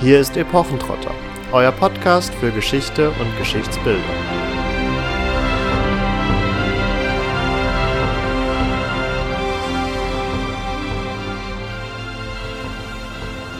Hier ist Epochentrotter, euer Podcast für Geschichte und Geschichtsbildung.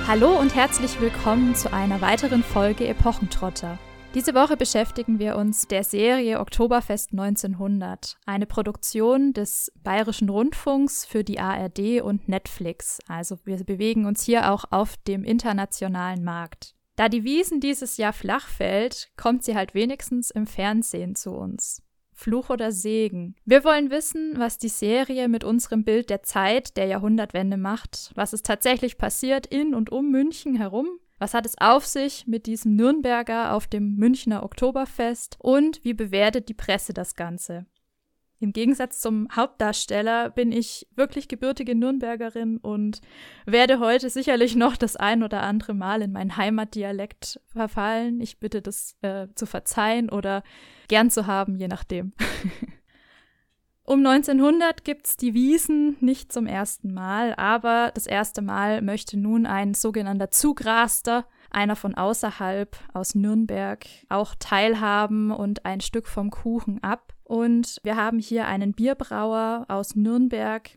Hallo und herzlich willkommen zu einer weiteren Folge Epochentrotter. Diese Woche beschäftigen wir uns der Serie Oktoberfest 1900, eine Produktion des Bayerischen Rundfunks für die ARD und Netflix. Also wir bewegen uns hier auch auf dem internationalen Markt. Da die Wiesen dieses Jahr flach fällt, kommt sie halt wenigstens im Fernsehen zu uns. Fluch oder Segen. Wir wollen wissen, was die Serie mit unserem Bild der Zeit der Jahrhundertwende macht, was ist tatsächlich passiert in und um München herum was hat es auf sich mit diesem Nürnberger auf dem Münchner Oktoberfest und wie bewertet die Presse das Ganze? Im Gegensatz zum Hauptdarsteller bin ich wirklich gebürtige Nürnbergerin und werde heute sicherlich noch das ein oder andere Mal in meinen Heimatdialekt verfallen. Ich bitte das äh, zu verzeihen oder gern zu haben, je nachdem. Um 1900 gibt's die Wiesen nicht zum ersten Mal, aber das erste Mal möchte nun ein sogenannter Zugraster, einer von außerhalb aus Nürnberg, auch teilhaben und ein Stück vom Kuchen ab. Und wir haben hier einen Bierbrauer aus Nürnberg.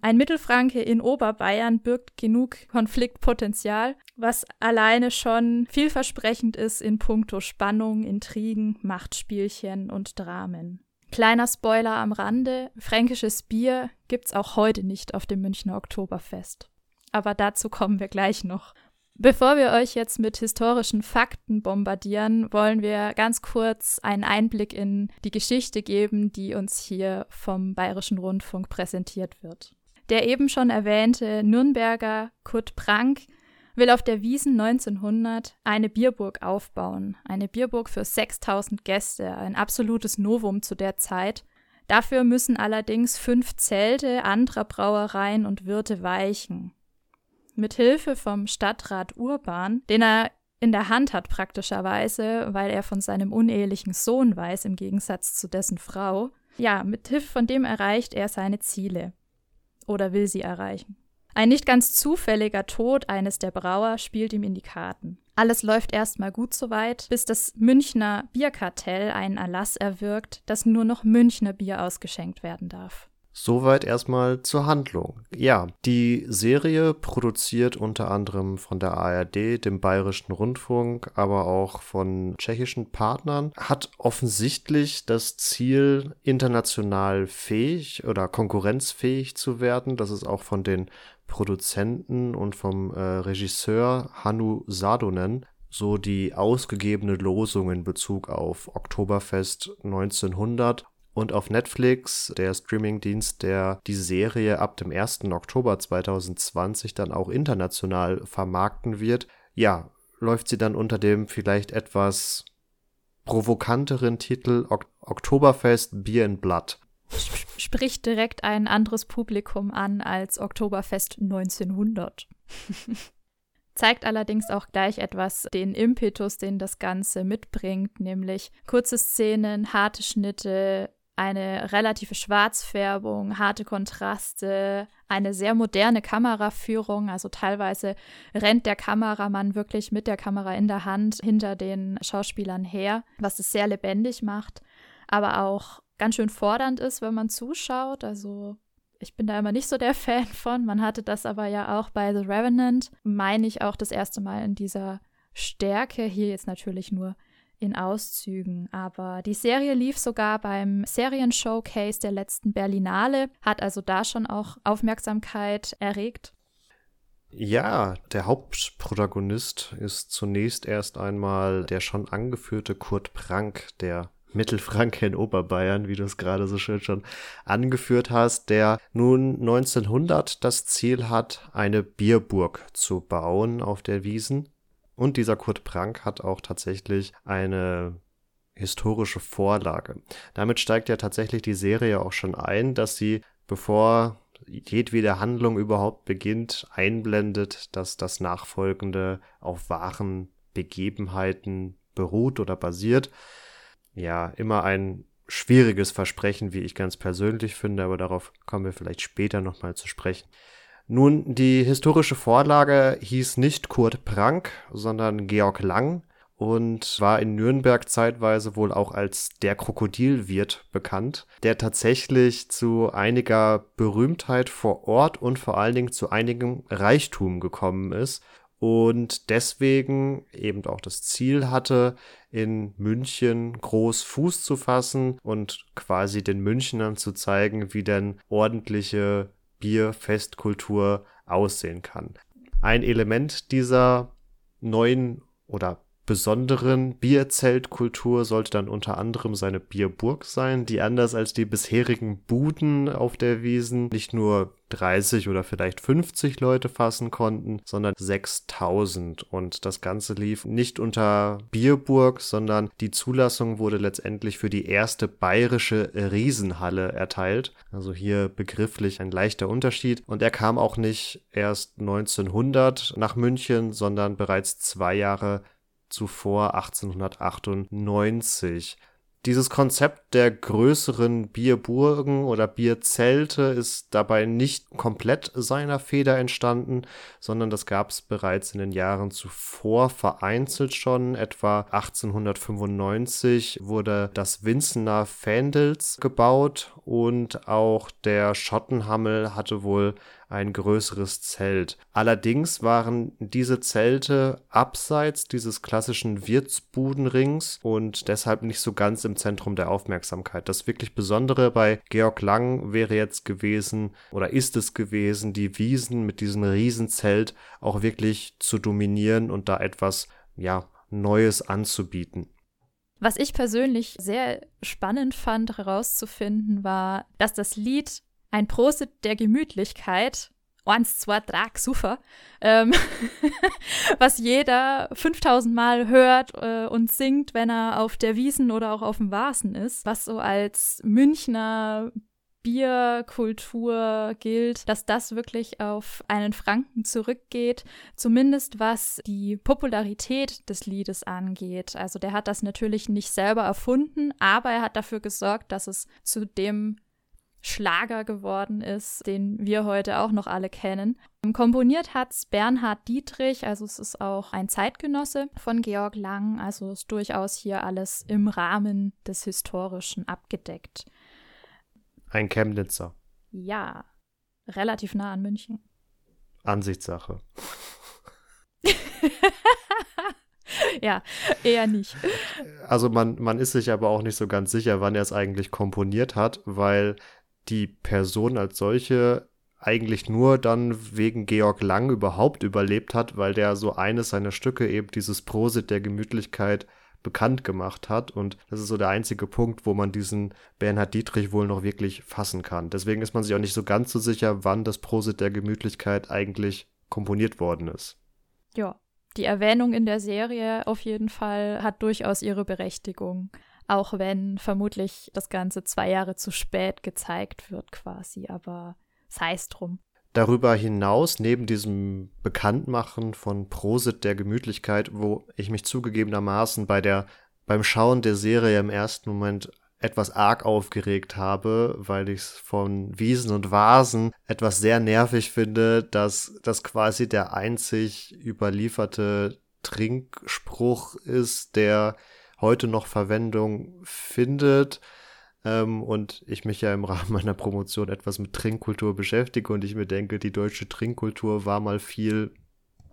Ein Mittelfranke in Oberbayern birgt genug Konfliktpotenzial, was alleine schon vielversprechend ist in puncto Spannung, Intrigen, Machtspielchen und Dramen. Kleiner Spoiler am Rande, fränkisches Bier gibt's auch heute nicht auf dem Münchner Oktoberfest. Aber dazu kommen wir gleich noch. Bevor wir euch jetzt mit historischen Fakten bombardieren, wollen wir ganz kurz einen Einblick in die Geschichte geben, die uns hier vom Bayerischen Rundfunk präsentiert wird. Der eben schon erwähnte Nürnberger Kurt Prank will auf der Wiesen 1900 eine Bierburg aufbauen. Eine Bierburg für 6000 Gäste, ein absolutes Novum zu der Zeit. Dafür müssen allerdings fünf Zelte anderer Brauereien und Wirte weichen. Mit Hilfe vom Stadtrat Urban, den er in der Hand hat praktischerweise, weil er von seinem unehelichen Sohn weiß, im Gegensatz zu dessen Frau. Ja, mit Hilfe von dem erreicht er seine Ziele. Oder will sie erreichen. Ein nicht ganz zufälliger Tod eines der Brauer spielt ihm in die Karten. Alles läuft erstmal gut soweit, bis das Münchner Bierkartell einen Erlass erwirkt, dass nur noch Münchner Bier ausgeschenkt werden darf. Soweit erstmal zur Handlung. Ja, die Serie produziert unter anderem von der ARD, dem Bayerischen Rundfunk, aber auch von tschechischen Partnern, hat offensichtlich das Ziel, international fähig oder konkurrenzfähig zu werden. Das ist auch von den Produzenten und vom äh, Regisseur Hannu Sadonen so die ausgegebene Losung in Bezug auf Oktoberfest 1900 und auf Netflix, der Streamingdienst, der die Serie ab dem 1. Oktober 2020 dann auch international vermarkten wird, ja, läuft sie dann unter dem vielleicht etwas provokanteren Titel ok Oktoberfest Bier in Blood spricht direkt ein anderes Publikum an als Oktoberfest 1900. Zeigt allerdings auch gleich etwas den Impetus, den das Ganze mitbringt, nämlich kurze Szenen, harte Schnitte, eine relative Schwarzfärbung, harte Kontraste, eine sehr moderne Kameraführung. Also teilweise rennt der Kameramann wirklich mit der Kamera in der Hand hinter den Schauspielern her, was es sehr lebendig macht, aber auch ganz schön fordernd ist, wenn man zuschaut. Also ich bin da immer nicht so der Fan von. Man hatte das aber ja auch bei The Revenant, meine ich auch das erste Mal in dieser Stärke. Hier jetzt natürlich nur in Auszügen. Aber die Serie lief sogar beim Serienshowcase der letzten Berlinale, hat also da schon auch Aufmerksamkeit erregt. Ja, der Hauptprotagonist ist zunächst erst einmal der schon angeführte Kurt Prank, der Mittelfranke in Oberbayern, wie du es gerade so schön schon angeführt hast, der nun 1900 das Ziel hat, eine Bierburg zu bauen auf der Wiesen. Und dieser Kurt Prank hat auch tatsächlich eine historische Vorlage. Damit steigt ja tatsächlich die Serie auch schon ein, dass sie, bevor jedwede Handlung überhaupt beginnt, einblendet, dass das Nachfolgende auf wahren Begebenheiten beruht oder basiert ja, immer ein schwieriges Versprechen, wie ich ganz persönlich finde, aber darauf kommen wir vielleicht später nochmal zu sprechen. Nun, die historische Vorlage hieß nicht Kurt Prank, sondern Georg Lang und war in Nürnberg zeitweise wohl auch als der Krokodilwirt bekannt, der tatsächlich zu einiger Berühmtheit vor Ort und vor allen Dingen zu einigem Reichtum gekommen ist und deswegen eben auch das Ziel hatte, in München groß Fuß zu fassen und quasi den Münchnern zu zeigen, wie denn ordentliche Bierfestkultur aussehen kann. Ein Element dieser neuen oder besonderen Bierzeltkultur sollte dann unter anderem seine Bierburg sein, die anders als die bisherigen Buden auf der Wiesen nicht nur 30 oder vielleicht 50 Leute fassen konnten, sondern 6000. Und das Ganze lief nicht unter Bierburg, sondern die Zulassung wurde letztendlich für die erste bayerische Riesenhalle erteilt. Also hier begrifflich ein leichter Unterschied. Und er kam auch nicht erst 1900 nach München, sondern bereits zwei Jahre zuvor 1898. Dieses Konzept der größeren Bierburgen oder Bierzelte ist dabei nicht komplett seiner Feder entstanden, sondern das gab es bereits in den Jahren zuvor vereinzelt schon. Etwa 1895 wurde das Winzener Fändels gebaut und auch der Schottenhammel hatte wohl ein größeres Zelt. Allerdings waren diese Zelte abseits dieses klassischen Wirtsbudenrings und deshalb nicht so ganz im Zentrum der Aufmerksamkeit. Das wirklich Besondere bei Georg Lang wäre jetzt gewesen oder ist es gewesen, die Wiesen mit diesem Riesenzelt auch wirklich zu dominieren und da etwas, ja, Neues anzubieten. Was ich persönlich sehr spannend fand herauszufinden, war, dass das Lied ein Prosit der Gemütlichkeit, eins, zwei, drei, super, ähm, was jeder 5000 Mal hört äh, und singt, wenn er auf der Wiesen oder auch auf dem Vasen ist, was so als Münchner Bierkultur gilt, dass das wirklich auf einen Franken zurückgeht, zumindest was die Popularität des Liedes angeht. Also der hat das natürlich nicht selber erfunden, aber er hat dafür gesorgt, dass es zu dem Schlager geworden ist, den wir heute auch noch alle kennen. Komponiert hat es Bernhard Dietrich, also es ist auch ein Zeitgenosse von Georg Lang, also ist durchaus hier alles im Rahmen des Historischen abgedeckt. Ein Chemnitzer. Ja, relativ nah an München. Ansichtssache. ja, eher nicht. Also man, man ist sich aber auch nicht so ganz sicher, wann er es eigentlich komponiert hat, weil die Person als solche eigentlich nur dann wegen Georg Lang überhaupt überlebt hat, weil der so eines seiner Stücke eben dieses Prosit der Gemütlichkeit bekannt gemacht hat. Und das ist so der einzige Punkt, wo man diesen Bernhard Dietrich wohl noch wirklich fassen kann. Deswegen ist man sich auch nicht so ganz so sicher, wann das Prosit der Gemütlichkeit eigentlich komponiert worden ist. Ja, die Erwähnung in der Serie auf jeden Fall hat durchaus ihre Berechtigung auch wenn vermutlich das Ganze zwei Jahre zu spät gezeigt wird quasi, aber sei es drum. Darüber hinaus, neben diesem Bekanntmachen von Prosit der Gemütlichkeit, wo ich mich zugegebenermaßen bei der, beim Schauen der Serie im ersten Moment etwas arg aufgeregt habe, weil ich es von Wiesen und Vasen etwas sehr nervig finde, dass das quasi der einzig überlieferte Trinkspruch ist, der heute noch Verwendung findet. Ähm, und ich mich ja im Rahmen meiner Promotion etwas mit Trinkkultur beschäftige und ich mir denke, die deutsche Trinkkultur war mal viel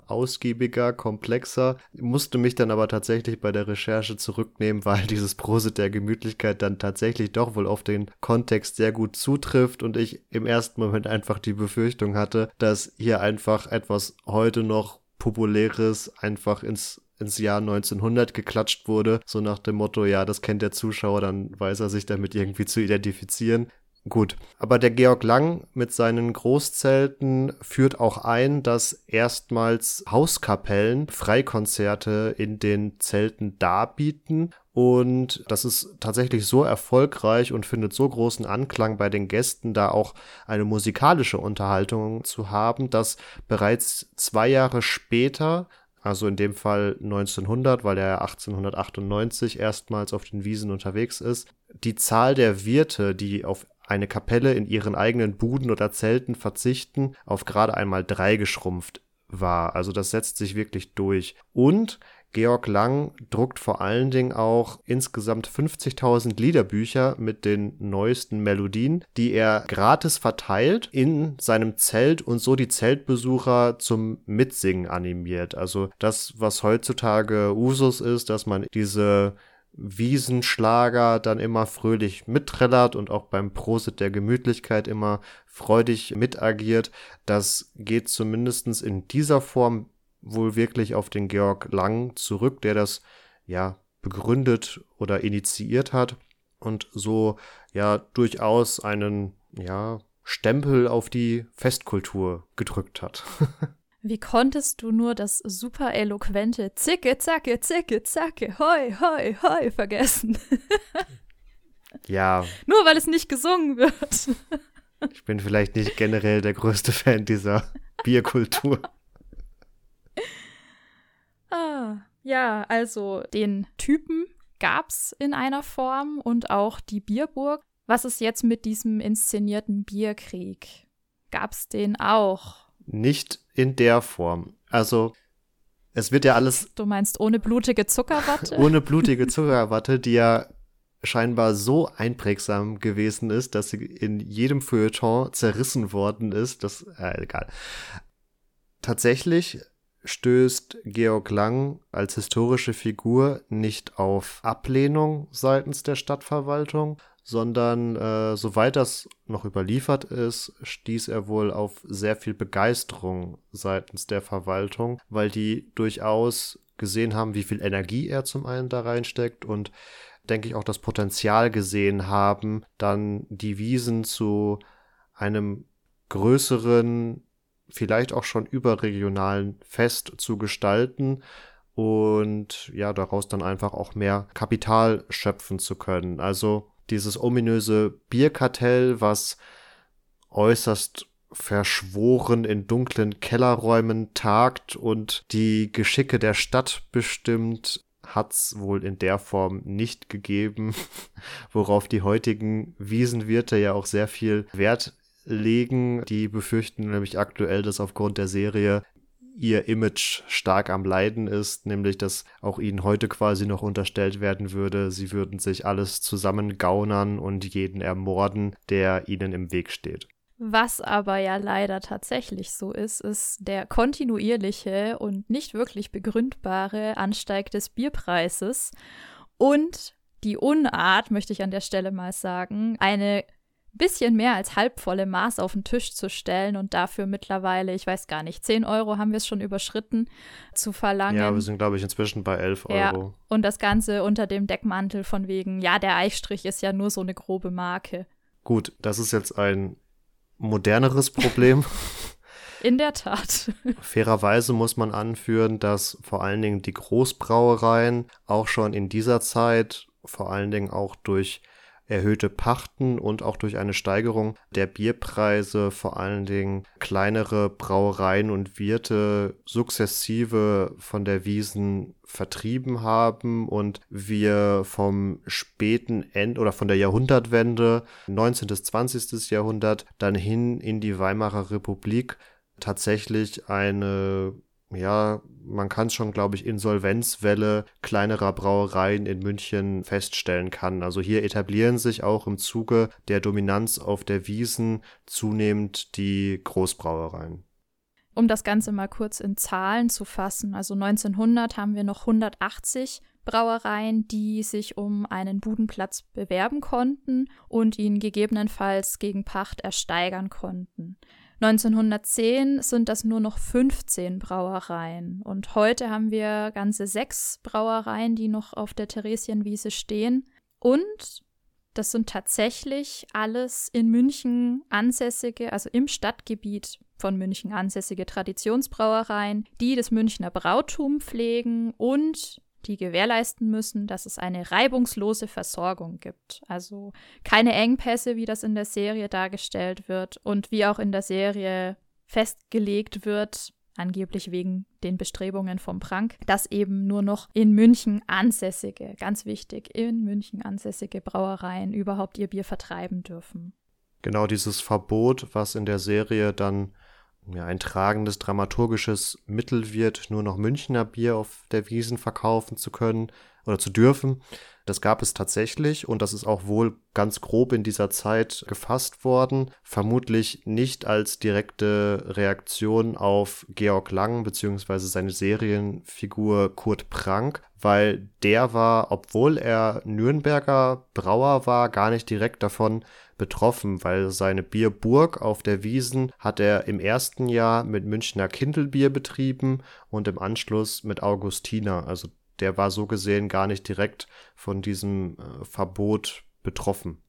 ausgiebiger, komplexer, musste mich dann aber tatsächlich bei der Recherche zurücknehmen, weil dieses Prosit der Gemütlichkeit dann tatsächlich doch wohl auf den Kontext sehr gut zutrifft und ich im ersten Moment einfach die Befürchtung hatte, dass hier einfach etwas heute noch populäres einfach ins ins Jahr 1900 geklatscht wurde, so nach dem Motto, ja, das kennt der Zuschauer, dann weiß er sich damit irgendwie zu identifizieren. Gut, aber der Georg Lang mit seinen Großzelten führt auch ein, dass erstmals Hauskapellen Freikonzerte in den Zelten darbieten und das ist tatsächlich so erfolgreich und findet so großen Anklang bei den Gästen, da auch eine musikalische Unterhaltung zu haben, dass bereits zwei Jahre später also in dem Fall 1900, weil er 1898 erstmals auf den Wiesen unterwegs ist. Die Zahl der Wirte, die auf eine Kapelle in ihren eigenen Buden oder Zelten verzichten, auf gerade einmal drei geschrumpft war. Also das setzt sich wirklich durch. Und Georg Lang druckt vor allen Dingen auch insgesamt 50.000 Liederbücher mit den neuesten Melodien, die er gratis verteilt in seinem Zelt und so die Zeltbesucher zum Mitsingen animiert. Also das, was heutzutage Usus ist, dass man diese Wiesenschlager dann immer fröhlich mitträllert und auch beim Prosit der Gemütlichkeit immer freudig mitagiert. Das geht zumindest in dieser Form wohl wirklich auf den Georg Lang zurück, der das ja begründet oder initiiert hat und so ja durchaus einen ja Stempel auf die Festkultur gedrückt hat. Wie konntest du nur das super eloquente Zicke, Zacke, Zicke, Zacke, hoi, hoi, hoi vergessen? ja. Nur weil es nicht gesungen wird. ich bin vielleicht nicht generell der größte Fan dieser Bierkultur. Ah, ja, also den Typen gab's in einer Form und auch die Bierburg. Was ist jetzt mit diesem inszenierten Bierkrieg? Gab's den auch? Nicht in der Form. Also es wird ja alles. Du meinst ohne blutige Zuckerwatte? ohne blutige Zuckerwatte, die ja scheinbar so einprägsam gewesen ist, dass sie in jedem Feuilleton zerrissen worden ist. Das, äh, egal. Tatsächlich stößt Georg Lang als historische Figur nicht auf Ablehnung seitens der Stadtverwaltung, sondern äh, soweit das noch überliefert ist, stieß er wohl auf sehr viel Begeisterung seitens der Verwaltung, weil die durchaus gesehen haben, wie viel Energie er zum einen da reinsteckt und denke ich auch das Potenzial gesehen haben, dann die Wiesen zu einem größeren vielleicht auch schon überregionalen Fest zu gestalten und ja, daraus dann einfach auch mehr Kapital schöpfen zu können. Also dieses ominöse Bierkartell, was äußerst verschworen in dunklen Kellerräumen tagt und die Geschicke der Stadt bestimmt, hat's wohl in der Form nicht gegeben, worauf die heutigen Wiesenwirte ja auch sehr viel Wert legen. Die befürchten nämlich aktuell, dass aufgrund der Serie ihr Image stark am Leiden ist, nämlich dass auch ihnen heute quasi noch unterstellt werden würde, sie würden sich alles zusammengaunern und jeden ermorden, der ihnen im Weg steht. Was aber ja leider tatsächlich so ist, ist der kontinuierliche und nicht wirklich begründbare Ansteig des Bierpreises und die Unart, möchte ich an der Stelle mal sagen, eine bisschen mehr als halbvolle Maß auf den Tisch zu stellen und dafür mittlerweile, ich weiß gar nicht, 10 Euro haben wir es schon überschritten, zu verlangen. Ja, wir sind, glaube ich, inzwischen bei 11 Euro. Ja, und das Ganze unter dem Deckmantel von wegen, ja, der Eichstrich ist ja nur so eine grobe Marke. Gut, das ist jetzt ein moderneres Problem. In der Tat. Fairerweise muss man anführen, dass vor allen Dingen die Großbrauereien auch schon in dieser Zeit, vor allen Dingen auch durch erhöhte Pachten und auch durch eine Steigerung der Bierpreise vor allen Dingen kleinere Brauereien und Wirte sukzessive von der Wiesen vertrieben haben und wir vom späten End oder von der Jahrhundertwende 19. bis 20. Jahrhundert dann hin in die Weimarer Republik tatsächlich eine ja, man kann es schon, glaube ich, Insolvenzwelle kleinerer Brauereien in München feststellen kann. Also hier etablieren sich auch im Zuge der Dominanz auf der Wiesen zunehmend die Großbrauereien. Um das Ganze mal kurz in Zahlen zu fassen, also 1900 haben wir noch 180 Brauereien, die sich um einen Budenplatz bewerben konnten und ihn gegebenenfalls gegen Pacht ersteigern konnten. 1910 sind das nur noch 15 Brauereien und heute haben wir ganze sechs Brauereien, die noch auf der Theresienwiese stehen. Und das sind tatsächlich alles in München ansässige, also im Stadtgebiet von München ansässige Traditionsbrauereien, die das Münchner Brautum pflegen und die gewährleisten müssen, dass es eine reibungslose Versorgung gibt. Also keine Engpässe, wie das in der Serie dargestellt wird und wie auch in der Serie festgelegt wird, angeblich wegen den Bestrebungen vom Prank, dass eben nur noch in München ansässige, ganz wichtig, in München ansässige Brauereien überhaupt ihr Bier vertreiben dürfen. Genau dieses Verbot, was in der Serie dann ja, ein tragendes dramaturgisches Mittel wird, nur noch Münchner Bier auf der Wiesen verkaufen zu können oder zu dürfen. Das gab es tatsächlich und das ist auch wohl ganz grob in dieser Zeit gefasst worden. Vermutlich nicht als direkte Reaktion auf Georg Lang bzw. seine Serienfigur Kurt Prank, weil der war, obwohl er Nürnberger Brauer war, gar nicht direkt davon betroffen, weil seine Bierburg auf der Wiesen hat er im ersten Jahr mit Münchner Kindelbier betrieben und im Anschluss mit Augustiner. Also der war so gesehen gar nicht direkt von diesem äh, Verbot betroffen.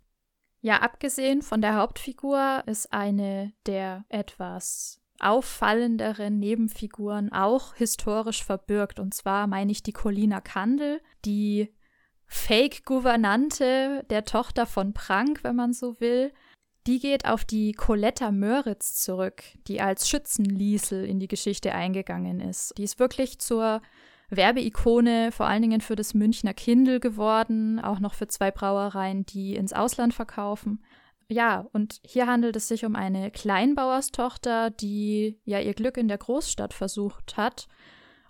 Ja, abgesehen von der Hauptfigur ist eine der etwas auffallenderen Nebenfiguren auch historisch verbürgt. Und zwar meine ich die Colina Kandel, die Fake-Gouvernante der Tochter von Prank, wenn man so will. Die geht auf die Coletta Möritz zurück, die als Schützenliesel in die Geschichte eingegangen ist. Die ist wirklich zur Werbeikone, vor allen Dingen für das Münchner Kindle geworden, auch noch für zwei Brauereien, die ins Ausland verkaufen. Ja, und hier handelt es sich um eine Kleinbauerstochter, die ja ihr Glück in der Großstadt versucht hat.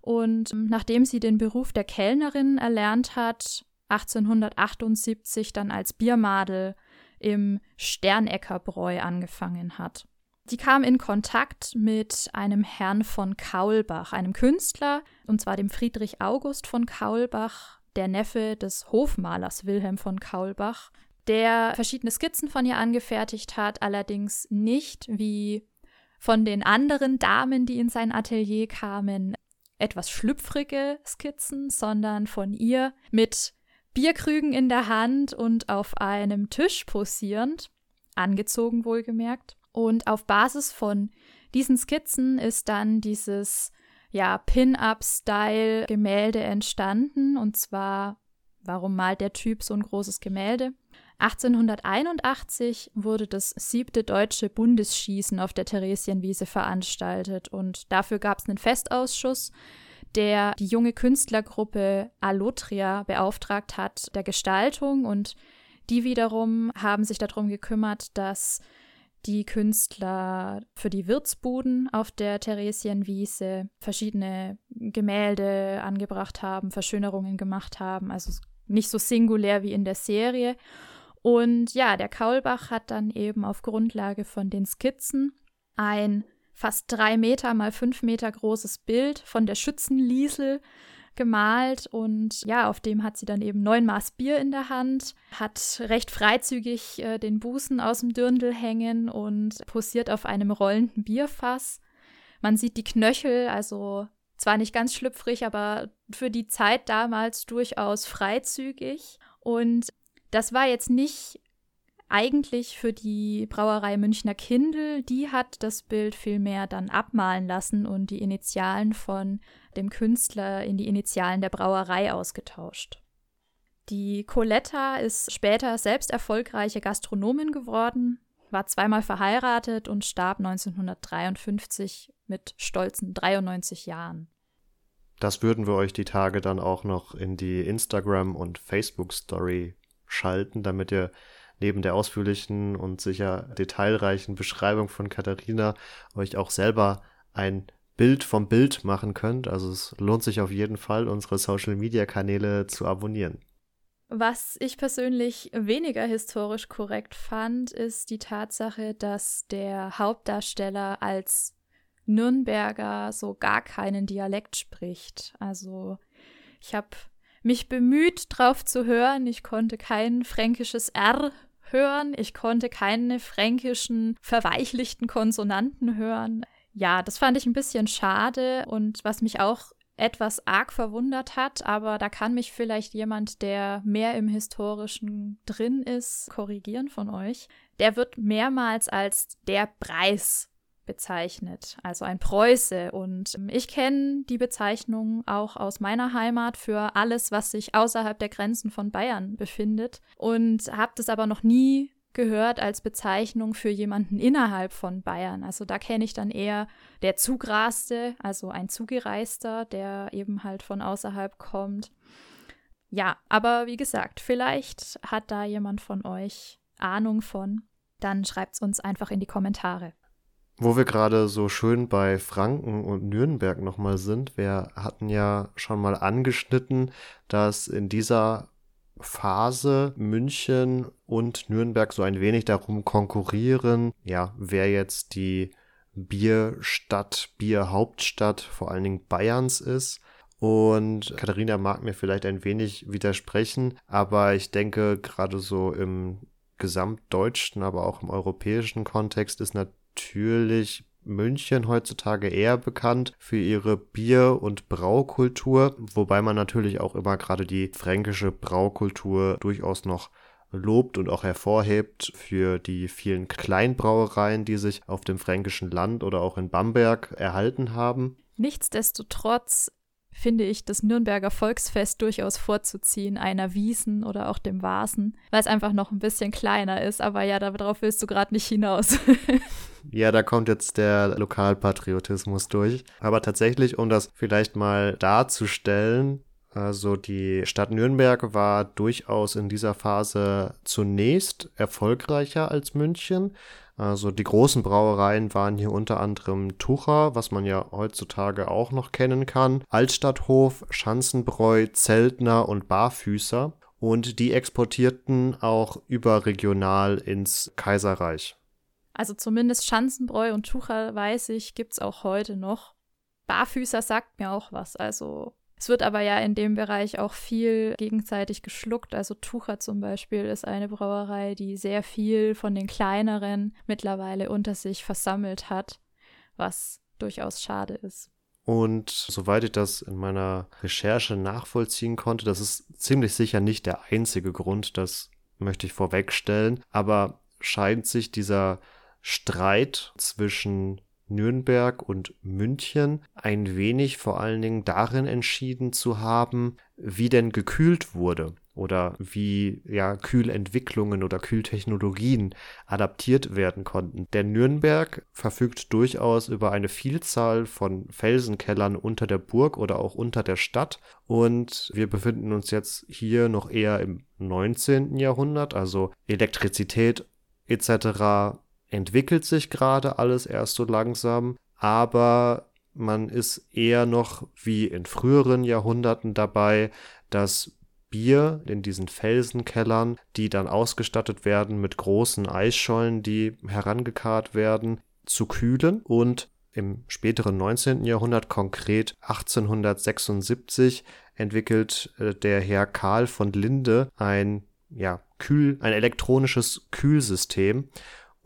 Und nachdem sie den Beruf der Kellnerin erlernt hat, 1878 dann als Biermadel im Sterneckerbräu angefangen hat. Die kam in Kontakt mit einem Herrn von Kaulbach, einem Künstler, und zwar dem Friedrich August von Kaulbach, der Neffe des Hofmalers Wilhelm von Kaulbach, der verschiedene Skizzen von ihr angefertigt hat, allerdings nicht wie von den anderen Damen, die in sein Atelier kamen, etwas schlüpfrige Skizzen, sondern von ihr mit Bierkrügen in der Hand und auf einem Tisch posierend, angezogen wohlgemerkt. Und auf Basis von diesen Skizzen ist dann dieses ja, Pin-up-Style-Gemälde entstanden. Und zwar, warum malt der Typ so ein großes Gemälde? 1881 wurde das siebte deutsche Bundesschießen auf der Theresienwiese veranstaltet und dafür gab es einen Festausschuss, der die junge Künstlergruppe Alotria beauftragt hat der Gestaltung und die wiederum haben sich darum gekümmert, dass die Künstler für die Wirtsbuden auf der Theresienwiese verschiedene Gemälde angebracht haben, Verschönerungen gemacht haben, also nicht so singulär wie in der Serie. Und ja, der Kaulbach hat dann eben auf Grundlage von den Skizzen ein fast drei Meter mal fünf Meter großes Bild von der Schützenliesel gemalt und ja, auf dem hat sie dann eben neun Maß Bier in der Hand, hat recht freizügig äh, den Busen aus dem Dirndl hängen und posiert auf einem rollenden Bierfass. Man sieht die Knöchel, also zwar nicht ganz schlüpfrig, aber für die Zeit damals durchaus freizügig. Und das war jetzt nicht eigentlich für die Brauerei Münchner Kindl. Die hat das Bild vielmehr dann abmalen lassen und die Initialen von dem Künstler in die Initialen der Brauerei ausgetauscht. Die Coletta ist später selbst erfolgreiche Gastronomin geworden, war zweimal verheiratet und starb 1953 mit stolzen 93 Jahren. Das würden wir euch die Tage dann auch noch in die Instagram- und Facebook-Story schalten, damit ihr neben der ausführlichen und sicher detailreichen Beschreibung von Katharina euch auch selber ein Bild vom Bild machen könnt. Also es lohnt sich auf jeden Fall, unsere Social-Media-Kanäle zu abonnieren. Was ich persönlich weniger historisch korrekt fand, ist die Tatsache, dass der Hauptdarsteller als Nürnberger so gar keinen Dialekt spricht. Also ich habe mich bemüht, drauf zu hören. Ich konnte kein fränkisches R hören. Ich konnte keine fränkischen verweichlichten Konsonanten hören. Ja, das fand ich ein bisschen schade und was mich auch etwas arg verwundert hat, aber da kann mich vielleicht jemand, der mehr im Historischen drin ist, korrigieren von euch. Der wird mehrmals als der Preis bezeichnet, also ein Preuße. Und ich kenne die Bezeichnung auch aus meiner Heimat für alles, was sich außerhalb der Grenzen von Bayern befindet und habe das aber noch nie gehört als Bezeichnung für jemanden innerhalb von Bayern. Also da kenne ich dann eher der Zugraste, also ein Zugereister, der eben halt von außerhalb kommt. Ja, aber wie gesagt, vielleicht hat da jemand von euch Ahnung von. dann schreibt es uns einfach in die Kommentare. Wo wir gerade so schön bei Franken und Nürnberg nochmal sind, wir hatten ja schon mal angeschnitten, dass in dieser Phase München und Nürnberg so ein wenig darum konkurrieren, ja, wer jetzt die Bierstadt, Bierhauptstadt vor allen Dingen Bayerns ist. Und Katharina mag mir vielleicht ein wenig widersprechen, aber ich denke, gerade so im gesamtdeutschen, aber auch im europäischen Kontext ist natürlich München heutzutage eher bekannt für ihre Bier- und Braukultur, wobei man natürlich auch immer gerade die fränkische Braukultur durchaus noch lobt und auch hervorhebt für die vielen Kleinbrauereien, die sich auf dem fränkischen Land oder auch in Bamberg erhalten haben. Nichtsdestotrotz finde ich das Nürnberger Volksfest durchaus vorzuziehen, einer Wiesen oder auch dem Vasen, weil es einfach noch ein bisschen kleiner ist. Aber ja, darauf willst du gerade nicht hinaus. ja, da kommt jetzt der Lokalpatriotismus durch. Aber tatsächlich, um das vielleicht mal darzustellen, also die Stadt Nürnberg war durchaus in dieser Phase zunächst erfolgreicher als München. Also die großen Brauereien waren hier unter anderem Tucher, was man ja heutzutage auch noch kennen kann, Altstadthof, Schanzenbräu, Zeltner und Barfüßer. Und die exportierten auch überregional ins Kaiserreich. Also zumindest Schanzenbräu und Tucher, weiß ich, gibt es auch heute noch. Barfüßer sagt mir auch was. Also es wird aber ja in dem Bereich auch viel gegenseitig geschluckt. Also Tucher zum Beispiel ist eine Brauerei, die sehr viel von den kleineren mittlerweile unter sich versammelt hat, was durchaus schade ist. Und soweit ich das in meiner Recherche nachvollziehen konnte, das ist ziemlich sicher nicht der einzige Grund, das möchte ich vorwegstellen, aber scheint sich dieser Streit zwischen Nürnberg und München ein wenig vor allen Dingen darin entschieden zu haben, wie denn gekühlt wurde oder wie ja Kühlentwicklungen oder Kühltechnologien adaptiert werden konnten. Der Nürnberg verfügt durchaus über eine Vielzahl von Felsenkellern unter der Burg oder auch unter der Stadt und wir befinden uns jetzt hier noch eher im 19. Jahrhundert, also Elektrizität etc entwickelt sich gerade alles erst so langsam, aber man ist eher noch wie in früheren Jahrhunderten dabei, dass Bier in diesen Felsenkellern, die dann ausgestattet werden mit großen Eisschollen, die herangekarrt werden, zu kühlen und im späteren 19. Jahrhundert, konkret 1876, entwickelt äh, der Herr Karl von Linde ein ja, Kühl, ein elektronisches Kühlsystem,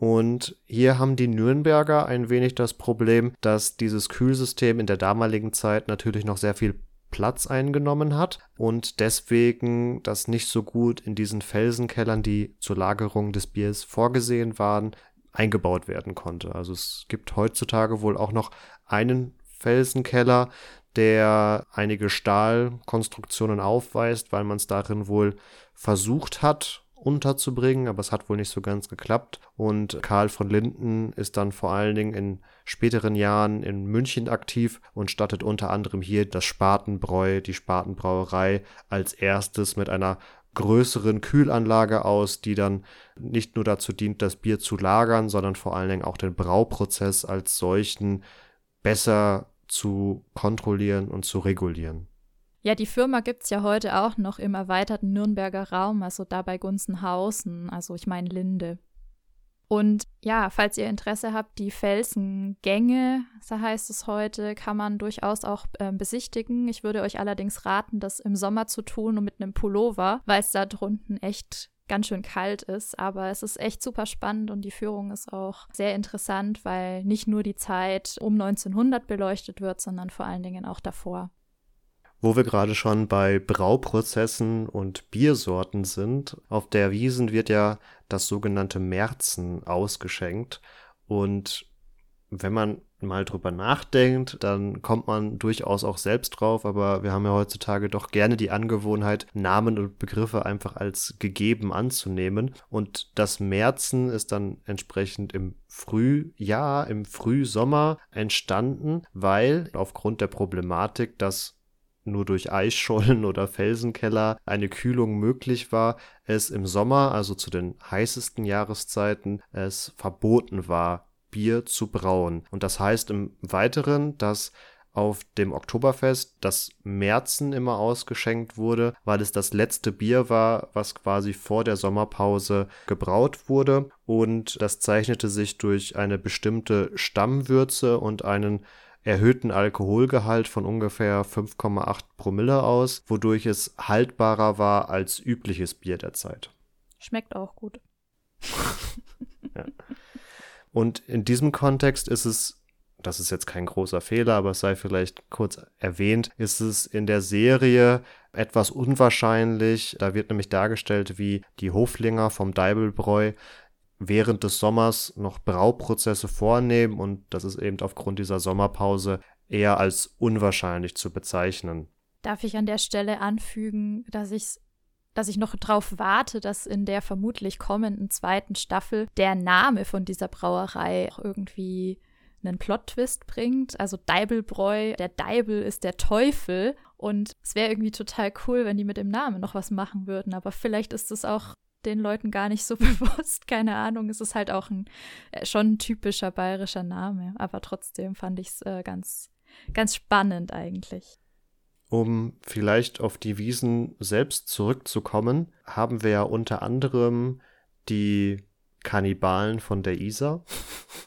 und hier haben die Nürnberger ein wenig das Problem, dass dieses Kühlsystem in der damaligen Zeit natürlich noch sehr viel Platz eingenommen hat und deswegen das nicht so gut in diesen Felsenkellern, die zur Lagerung des Biers vorgesehen waren, eingebaut werden konnte. Also es gibt heutzutage wohl auch noch einen Felsenkeller, der einige Stahlkonstruktionen aufweist, weil man es darin wohl versucht hat unterzubringen, aber es hat wohl nicht so ganz geklappt. Und Karl von Linden ist dann vor allen Dingen in späteren Jahren in München aktiv und stattet unter anderem hier das Spatenbräu, die Spatenbrauerei als erstes mit einer größeren Kühlanlage aus, die dann nicht nur dazu dient, das Bier zu lagern, sondern vor allen Dingen auch den Brauprozess als solchen besser zu kontrollieren und zu regulieren. Ja, die Firma gibt es ja heute auch noch im erweiterten Nürnberger Raum, also da bei Gunzenhausen, also ich meine Linde. Und ja, falls ihr Interesse habt, die Felsengänge, so heißt es heute, kann man durchaus auch äh, besichtigen. Ich würde euch allerdings raten, das im Sommer zu tun und mit einem Pullover, weil es da drunten echt ganz schön kalt ist. Aber es ist echt super spannend und die Führung ist auch sehr interessant, weil nicht nur die Zeit um 1900 beleuchtet wird, sondern vor allen Dingen auch davor. Wo wir gerade schon bei Brauprozessen und Biersorten sind, auf der Wiesen wird ja das sogenannte Märzen ausgeschenkt. Und wenn man mal drüber nachdenkt, dann kommt man durchaus auch selbst drauf, aber wir haben ja heutzutage doch gerne die Angewohnheit, Namen und Begriffe einfach als gegeben anzunehmen. Und das Märzen ist dann entsprechend im Frühjahr, im Frühsommer entstanden, weil aufgrund der Problematik, dass nur durch Eisschollen oder Felsenkeller eine Kühlung möglich war, es im Sommer, also zu den heißesten Jahreszeiten, es verboten war, Bier zu brauen. Und das heißt im Weiteren, dass auf dem Oktoberfest das Märzen immer ausgeschenkt wurde, weil es das letzte Bier war, was quasi vor der Sommerpause gebraut wurde. Und das zeichnete sich durch eine bestimmte Stammwürze und einen erhöhten Alkoholgehalt von ungefähr 5,8 Promille aus, wodurch es haltbarer war als übliches Bier der Zeit. Schmeckt auch gut. ja. Und in diesem Kontext ist es, das ist jetzt kein großer Fehler, aber es sei vielleicht kurz erwähnt, ist es in der Serie etwas unwahrscheinlich. Da wird nämlich dargestellt, wie die Hoflinger vom Deibelbräu während des Sommers noch Brauprozesse vornehmen und das ist eben aufgrund dieser Sommerpause eher als unwahrscheinlich zu bezeichnen. Darf ich an der Stelle anfügen, dass ich dass ich noch darauf warte, dass in der vermutlich kommenden zweiten Staffel der Name von dieser Brauerei auch irgendwie einen Plot-Twist bringt. Also Deibelbräu, der Deibel ist der Teufel. Und es wäre irgendwie total cool, wenn die mit dem Namen noch was machen würden. Aber vielleicht ist es auch den Leuten gar nicht so bewusst. Keine Ahnung. Es ist halt auch ein äh, schon ein typischer bayerischer Name. Aber trotzdem fand ich es äh, ganz, ganz spannend eigentlich. Um vielleicht auf die Wiesen selbst zurückzukommen, haben wir ja unter anderem die Kannibalen von der Isar,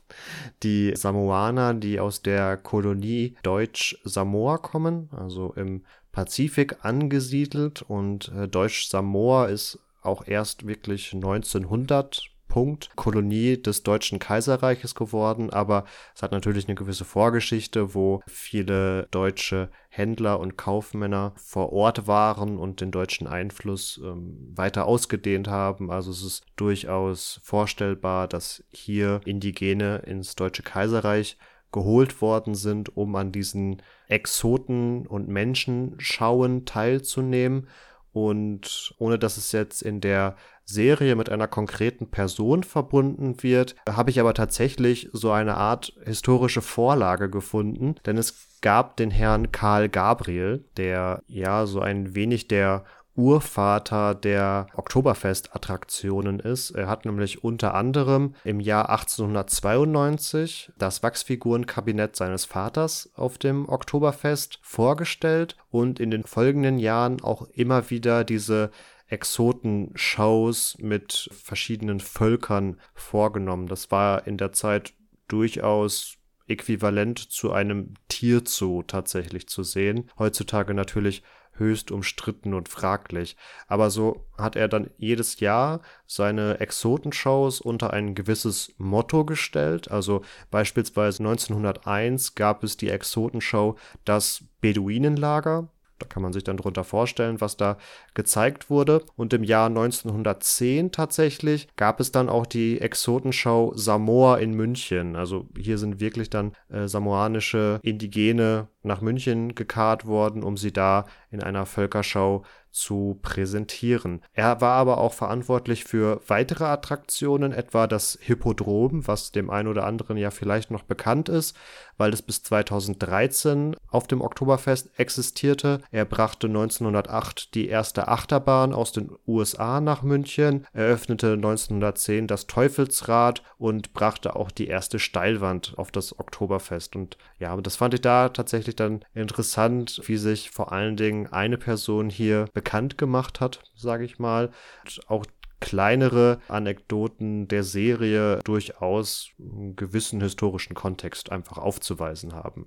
die Samoaner, die aus der Kolonie Deutsch-Samoa kommen, also im Pazifik angesiedelt und äh, Deutsch-Samoa ist auch erst wirklich 1900 Punkt Kolonie des Deutschen Kaiserreiches geworden, aber es hat natürlich eine gewisse Vorgeschichte, wo viele deutsche Händler und Kaufmänner vor Ort waren und den deutschen Einfluss ähm, weiter ausgedehnt haben. Also es ist durchaus vorstellbar, dass hier Indigene ins Deutsche Kaiserreich geholt worden sind, um an diesen Exoten und Menschenschauen teilzunehmen. Und ohne dass es jetzt in der Serie mit einer konkreten Person verbunden wird, habe ich aber tatsächlich so eine Art historische Vorlage gefunden, denn es gab den Herrn Karl Gabriel, der ja so ein wenig der Urvater der Oktoberfest-Attraktionen ist. Er hat nämlich unter anderem im Jahr 1892 das Wachsfigurenkabinett seines Vaters auf dem Oktoberfest vorgestellt und in den folgenden Jahren auch immer wieder diese Exotenshows mit verschiedenen Völkern vorgenommen. Das war in der Zeit durchaus äquivalent zu einem Tierzoo tatsächlich zu sehen. Heutzutage natürlich höchst umstritten und fraglich. Aber so hat er dann jedes Jahr seine Exotenshows unter ein gewisses Motto gestellt. Also beispielsweise 1901 gab es die Exotenshow Das Beduinenlager. Da kann man sich dann drunter vorstellen, was da gezeigt wurde. Und im Jahr 1910 tatsächlich gab es dann auch die Exotenshow Samoa in München. Also hier sind wirklich dann äh, samoanische Indigene nach München gekarrt worden, um sie da in einer Völkerschau zu präsentieren. Er war aber auch verantwortlich für weitere Attraktionen, etwa das Hippodrom, was dem einen oder anderen ja vielleicht noch bekannt ist, weil es bis 2013 auf dem Oktoberfest existierte. Er brachte 1908 die erste Achterbahn aus den USA nach München, eröffnete 1910 das Teufelsrad und brachte auch die erste Steilwand auf das Oktoberfest. Und ja, das fand ich da tatsächlich dann interessant, wie sich vor allen Dingen eine Person hier bekannt gemacht hat, sage ich mal. Und auch kleinere Anekdoten der Serie durchaus einen gewissen historischen Kontext einfach aufzuweisen haben.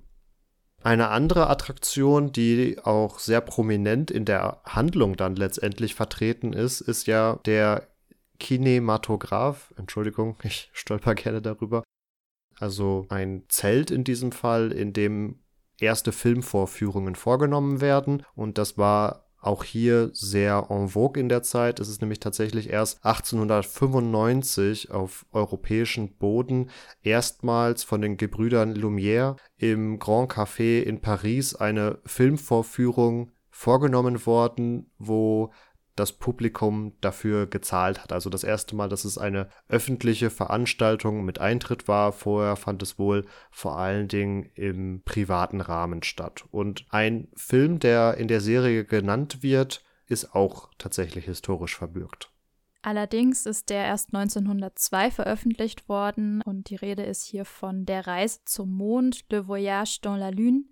Eine andere Attraktion, die auch sehr prominent in der Handlung dann letztendlich vertreten ist, ist ja der Kinematograph. Entschuldigung, ich stolper gerne darüber. Also ein Zelt in diesem Fall, in dem erste Filmvorführungen vorgenommen werden. Und das war auch hier sehr en vogue in der Zeit. Es ist nämlich tatsächlich erst 1895 auf europäischen Boden erstmals von den Gebrüdern Lumière im Grand Café in Paris eine Filmvorführung vorgenommen worden, wo das Publikum dafür gezahlt hat. Also das erste Mal, dass es eine öffentliche Veranstaltung mit Eintritt war. Vorher fand es wohl vor allen Dingen im privaten Rahmen statt. Und ein Film, der in der Serie genannt wird, ist auch tatsächlich historisch verbürgt. Allerdings ist der erst 1902 veröffentlicht worden und die Rede ist hier von Der Reise zum Mond, Le Voyage dans la Lune,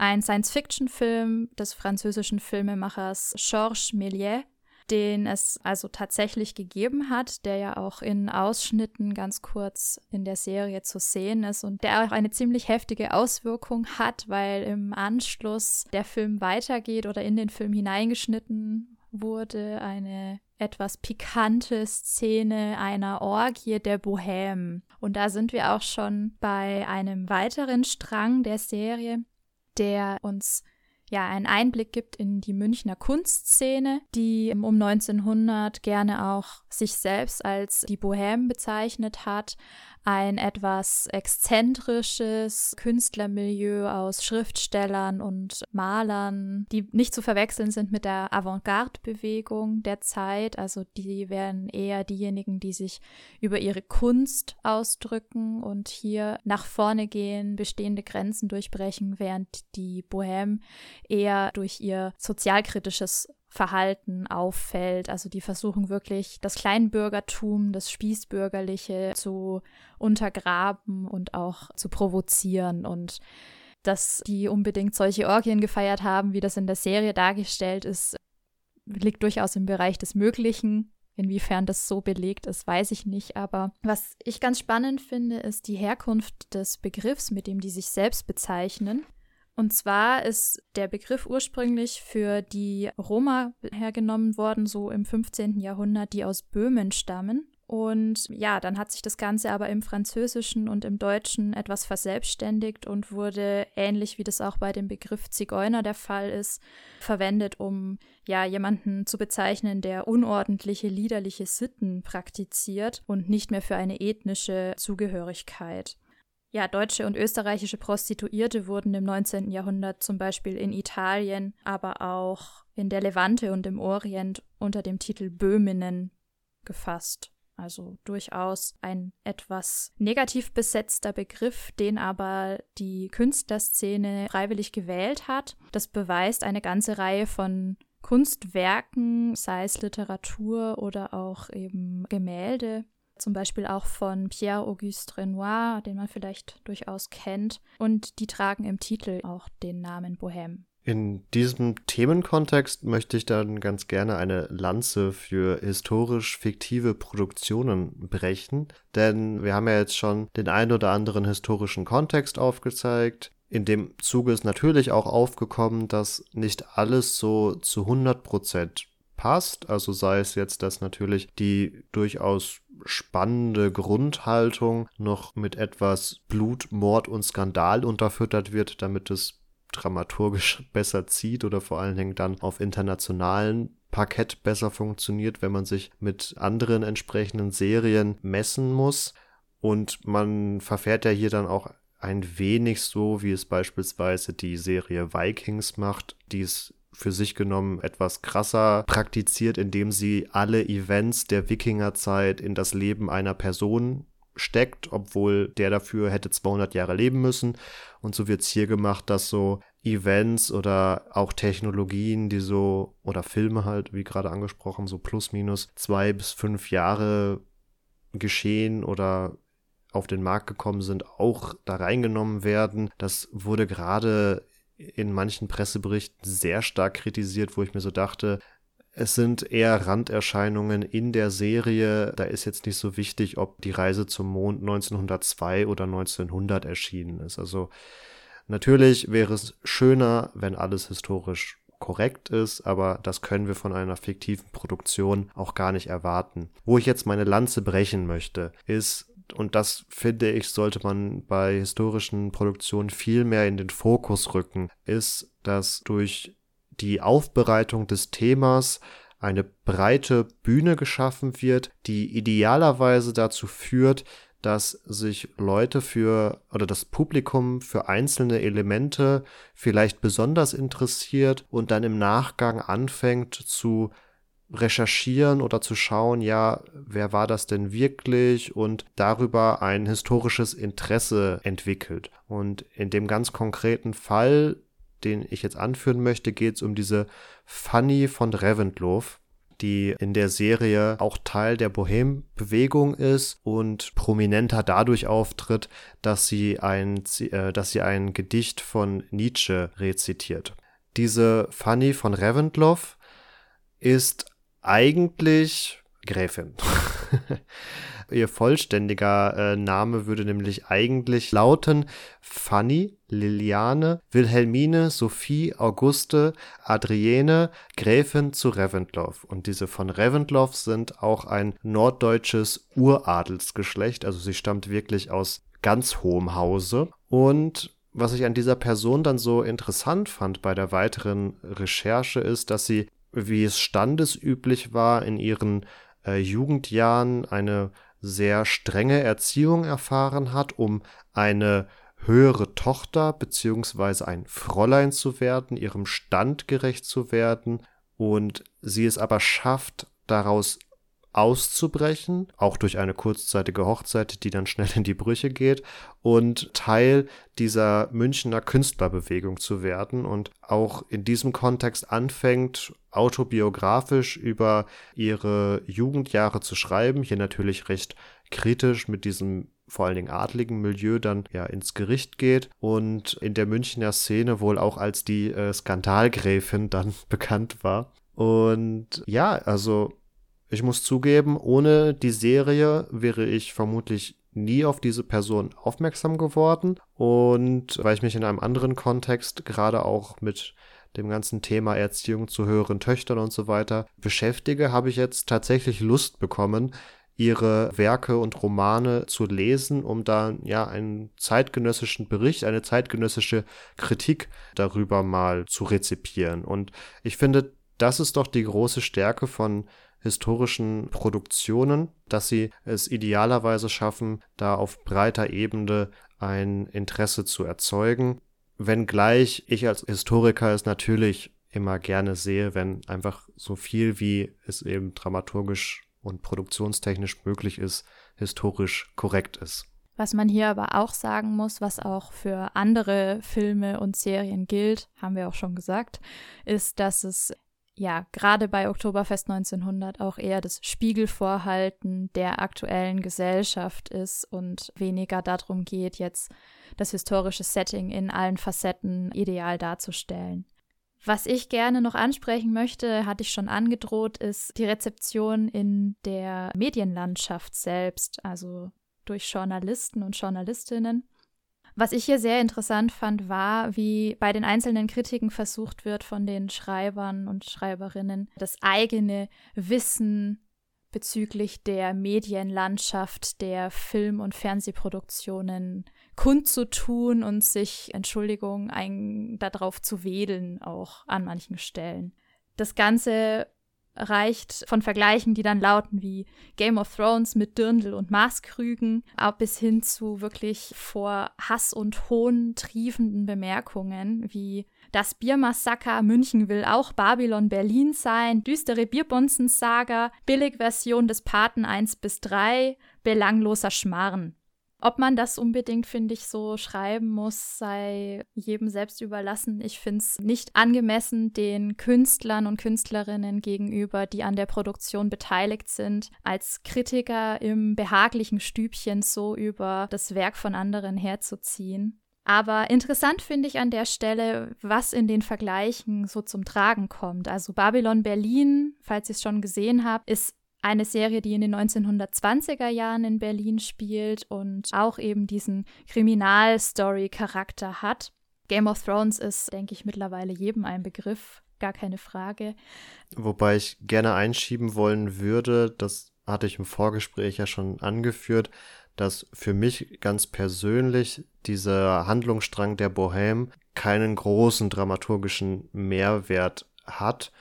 ein Science-Fiction-Film des französischen Filmemachers Georges Méliès, den es also tatsächlich gegeben hat, der ja auch in Ausschnitten ganz kurz in der Serie zu sehen ist und der auch eine ziemlich heftige Auswirkung hat, weil im Anschluss der Film weitergeht oder in den Film hineingeschnitten wurde eine etwas pikante Szene einer Orgie der Bohème. Und da sind wir auch schon bei einem weiteren Strang der Serie, der uns ja einen Einblick gibt in die Münchner Kunstszene, die um 1900 gerne auch sich selbst als die Bohème bezeichnet hat, ein etwas exzentrisches Künstlermilieu aus Schriftstellern und Malern, die nicht zu verwechseln sind mit der Avantgarde-Bewegung der Zeit. Also die wären eher diejenigen, die sich über ihre Kunst ausdrücken und hier nach vorne gehen, bestehende Grenzen durchbrechen, während die Bohème eher durch ihr sozialkritisches Verhalten auffällt. Also die versuchen wirklich das Kleinbürgertum, das Spießbürgerliche zu untergraben und auch zu provozieren und dass die unbedingt solche Orgien gefeiert haben, wie das in der Serie dargestellt ist, liegt durchaus im Bereich des Möglichen. Inwiefern das so belegt ist, weiß ich nicht. Aber was ich ganz spannend finde, ist die Herkunft des Begriffs, mit dem die sich selbst bezeichnen. Und zwar ist der Begriff ursprünglich für die Roma hergenommen worden, so im 15. Jahrhundert, die aus Böhmen stammen. Und ja, dann hat sich das Ganze aber im Französischen und im Deutschen etwas verselbstständigt und wurde, ähnlich wie das auch bei dem Begriff Zigeuner der Fall ist, verwendet, um ja jemanden zu bezeichnen, der unordentliche, liederliche Sitten praktiziert und nicht mehr für eine ethnische Zugehörigkeit. Ja, deutsche und österreichische Prostituierte wurden im 19. Jahrhundert zum Beispiel in Italien, aber auch in der Levante und im Orient unter dem Titel Böhminnen gefasst. Also durchaus ein etwas negativ besetzter Begriff, den aber die Künstlerszene freiwillig gewählt hat. Das beweist eine ganze Reihe von Kunstwerken, sei es Literatur oder auch eben Gemälde, zum Beispiel auch von Pierre-Auguste Renoir, den man vielleicht durchaus kennt. Und die tragen im Titel auch den Namen Bohème. In diesem Themenkontext möchte ich dann ganz gerne eine Lanze für historisch fiktive Produktionen brechen, denn wir haben ja jetzt schon den ein oder anderen historischen Kontext aufgezeigt. In dem Zuge ist natürlich auch aufgekommen, dass nicht alles so zu 100 Prozent passt. Also sei es jetzt, dass natürlich die durchaus spannende Grundhaltung noch mit etwas Blut, Mord und Skandal unterfüttert wird, damit es dramaturgisch besser zieht oder vor allen Dingen dann auf internationalen Parkett besser funktioniert, wenn man sich mit anderen entsprechenden Serien messen muss. Und man verfährt ja hier dann auch ein wenig so, wie es beispielsweise die Serie Vikings macht, die es für sich genommen etwas krasser praktiziert, indem sie alle Events der Wikingerzeit in das Leben einer Person steckt, obwohl der dafür hätte 200 Jahre leben müssen. Und so wird es hier gemacht, dass so Events oder auch Technologien, die so, oder Filme halt, wie gerade angesprochen, so plus minus zwei bis fünf Jahre geschehen oder auf den Markt gekommen sind, auch da reingenommen werden. Das wurde gerade in manchen Presseberichten sehr stark kritisiert, wo ich mir so dachte, es sind eher Randerscheinungen in der Serie. Da ist jetzt nicht so wichtig, ob die Reise zum Mond 1902 oder 1900 erschienen ist. Also natürlich wäre es schöner, wenn alles historisch korrekt ist, aber das können wir von einer fiktiven Produktion auch gar nicht erwarten. Wo ich jetzt meine Lanze brechen möchte, ist und das finde ich, sollte man bei historischen Produktionen viel mehr in den Fokus rücken, ist, dass durch die Aufbereitung des Themas eine breite Bühne geschaffen wird, die idealerweise dazu führt, dass sich Leute für oder das Publikum für einzelne Elemente vielleicht besonders interessiert und dann im Nachgang anfängt zu recherchieren oder zu schauen, ja, wer war das denn wirklich und darüber ein historisches Interesse entwickelt. Und in dem ganz konkreten Fall, den ich jetzt anführen möchte, geht es um diese Fanny von Reventlow, die in der Serie auch Teil der Bohem-Bewegung ist und prominenter dadurch auftritt, dass sie ein, äh, dass sie ein Gedicht von Nietzsche rezitiert. Diese Fanny von Reventlow ist eigentlich Gräfin. Ihr vollständiger äh, Name würde nämlich eigentlich lauten Fanny Liliane Wilhelmine Sophie Auguste Adrienne Gräfin zu Reventlow. Und diese von Reventlow sind auch ein norddeutsches Uradelsgeschlecht, also sie stammt wirklich aus ganz hohem Hause. Und was ich an dieser Person dann so interessant fand bei der weiteren Recherche ist, dass sie, wie es standesüblich war, in ihren äh, Jugendjahren eine sehr strenge Erziehung erfahren hat, um eine höhere Tochter beziehungsweise ein Fräulein zu werden, ihrem Stand gerecht zu werden. Und sie es aber schafft, daraus auszubrechen, auch durch eine kurzzeitige Hochzeit, die dann schnell in die Brüche geht und Teil dieser Münchner Künstlerbewegung zu werden und auch in diesem Kontext anfängt, autobiografisch über ihre Jugendjahre zu schreiben, hier natürlich recht kritisch mit diesem vor allen Dingen adligen Milieu dann ja ins Gericht geht und in der Münchner Szene wohl auch als die äh, Skandalgräfin dann bekannt war. Und ja, also ich muss zugeben, ohne die Serie wäre ich vermutlich nie auf diese Person aufmerksam geworden. Und weil ich mich in einem anderen Kontext gerade auch mit dem ganzen Thema Erziehung zu höheren Töchtern und so weiter beschäftige, habe ich jetzt tatsächlich Lust bekommen, ihre Werke und Romane zu lesen, um da ja einen zeitgenössischen Bericht, eine zeitgenössische Kritik darüber mal zu rezipieren. Und ich finde, das ist doch die große Stärke von historischen Produktionen, dass sie es idealerweise schaffen, da auf breiter Ebene ein Interesse zu erzeugen. Wenngleich ich als Historiker es natürlich immer gerne sehe, wenn einfach so viel wie es eben dramaturgisch und produktionstechnisch möglich ist, historisch korrekt ist. Was man hier aber auch sagen muss, was auch für andere Filme und Serien gilt, haben wir auch schon gesagt, ist, dass es ja, gerade bei Oktoberfest 1900 auch eher das Spiegelvorhalten der aktuellen Gesellschaft ist und weniger darum geht, jetzt das historische Setting in allen Facetten ideal darzustellen. Was ich gerne noch ansprechen möchte, hatte ich schon angedroht, ist die Rezeption in der Medienlandschaft selbst, also durch Journalisten und Journalistinnen. Was ich hier sehr interessant fand, war, wie bei den einzelnen Kritiken versucht wird, von den Schreibern und Schreiberinnen das eigene Wissen bezüglich der Medienlandschaft, der Film- und Fernsehproduktionen kundzutun und sich, Entschuldigung, ein, darauf zu wedeln, auch an manchen Stellen. Das Ganze reicht von Vergleichen, die dann lauten wie Game of Thrones mit Dirndl und Maßkrügen, bis hin zu wirklich vor Hass und Hohn triefenden Bemerkungen wie das Biermassaker München will auch Babylon Berlin sein, düstere Bierbonzen-Saga, Billigversion des Paten 1 bis 3, belangloser Schmarren. Ob man das unbedingt, finde ich, so schreiben muss, sei jedem selbst überlassen. Ich finde es nicht angemessen, den Künstlern und Künstlerinnen gegenüber, die an der Produktion beteiligt sind, als Kritiker im behaglichen Stübchen so über das Werk von anderen herzuziehen. Aber interessant finde ich an der Stelle, was in den Vergleichen so zum Tragen kommt. Also Babylon Berlin, falls ihr es schon gesehen habt, ist eine Serie, die in den 1920er Jahren in Berlin spielt und auch eben diesen Kriminalstory-Charakter hat. Game of Thrones ist, denke ich, mittlerweile jedem ein Begriff, gar keine Frage. Wobei ich gerne einschieben wollen würde, das hatte ich im Vorgespräch ja schon angeführt, dass für mich ganz persönlich dieser Handlungsstrang der Bohème keinen großen dramaturgischen Mehrwert hat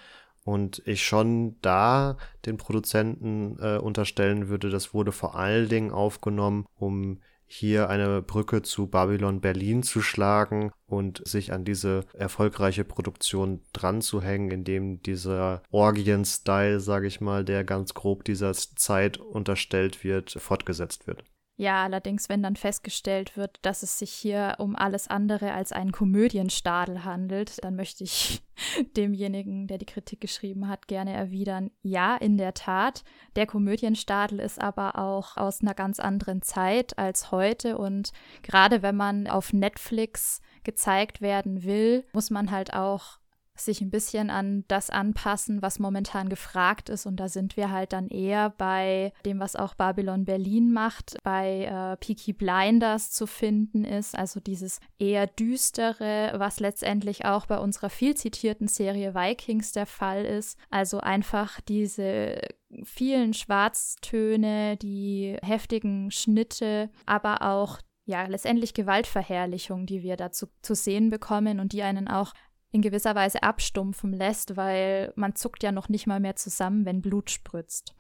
und ich schon da den Produzenten äh, unterstellen würde, das wurde vor allen Dingen aufgenommen, um hier eine Brücke zu Babylon Berlin zu schlagen und sich an diese erfolgreiche Produktion dran zu hängen, indem dieser Orgien-Style, sage ich mal, der ganz grob dieser Zeit unterstellt wird, fortgesetzt wird. Ja, allerdings, wenn dann festgestellt wird, dass es sich hier um alles andere als einen Komödienstadel handelt, dann möchte ich demjenigen, der die Kritik geschrieben hat, gerne erwidern, ja, in der Tat. Der Komödienstadel ist aber auch aus einer ganz anderen Zeit als heute und gerade wenn man auf Netflix gezeigt werden will, muss man halt auch sich ein bisschen an das anpassen, was momentan gefragt ist. Und da sind wir halt dann eher bei dem, was auch Babylon Berlin macht, bei äh, Peaky Blinders zu finden ist. Also dieses eher düstere, was letztendlich auch bei unserer viel zitierten Serie Vikings der Fall ist. Also einfach diese vielen Schwarztöne, die heftigen Schnitte, aber auch ja, letztendlich Gewaltverherrlichung, die wir dazu zu sehen bekommen und die einen auch in gewisser Weise abstumpfen lässt, weil man zuckt ja noch nicht mal mehr zusammen, wenn Blut spritzt.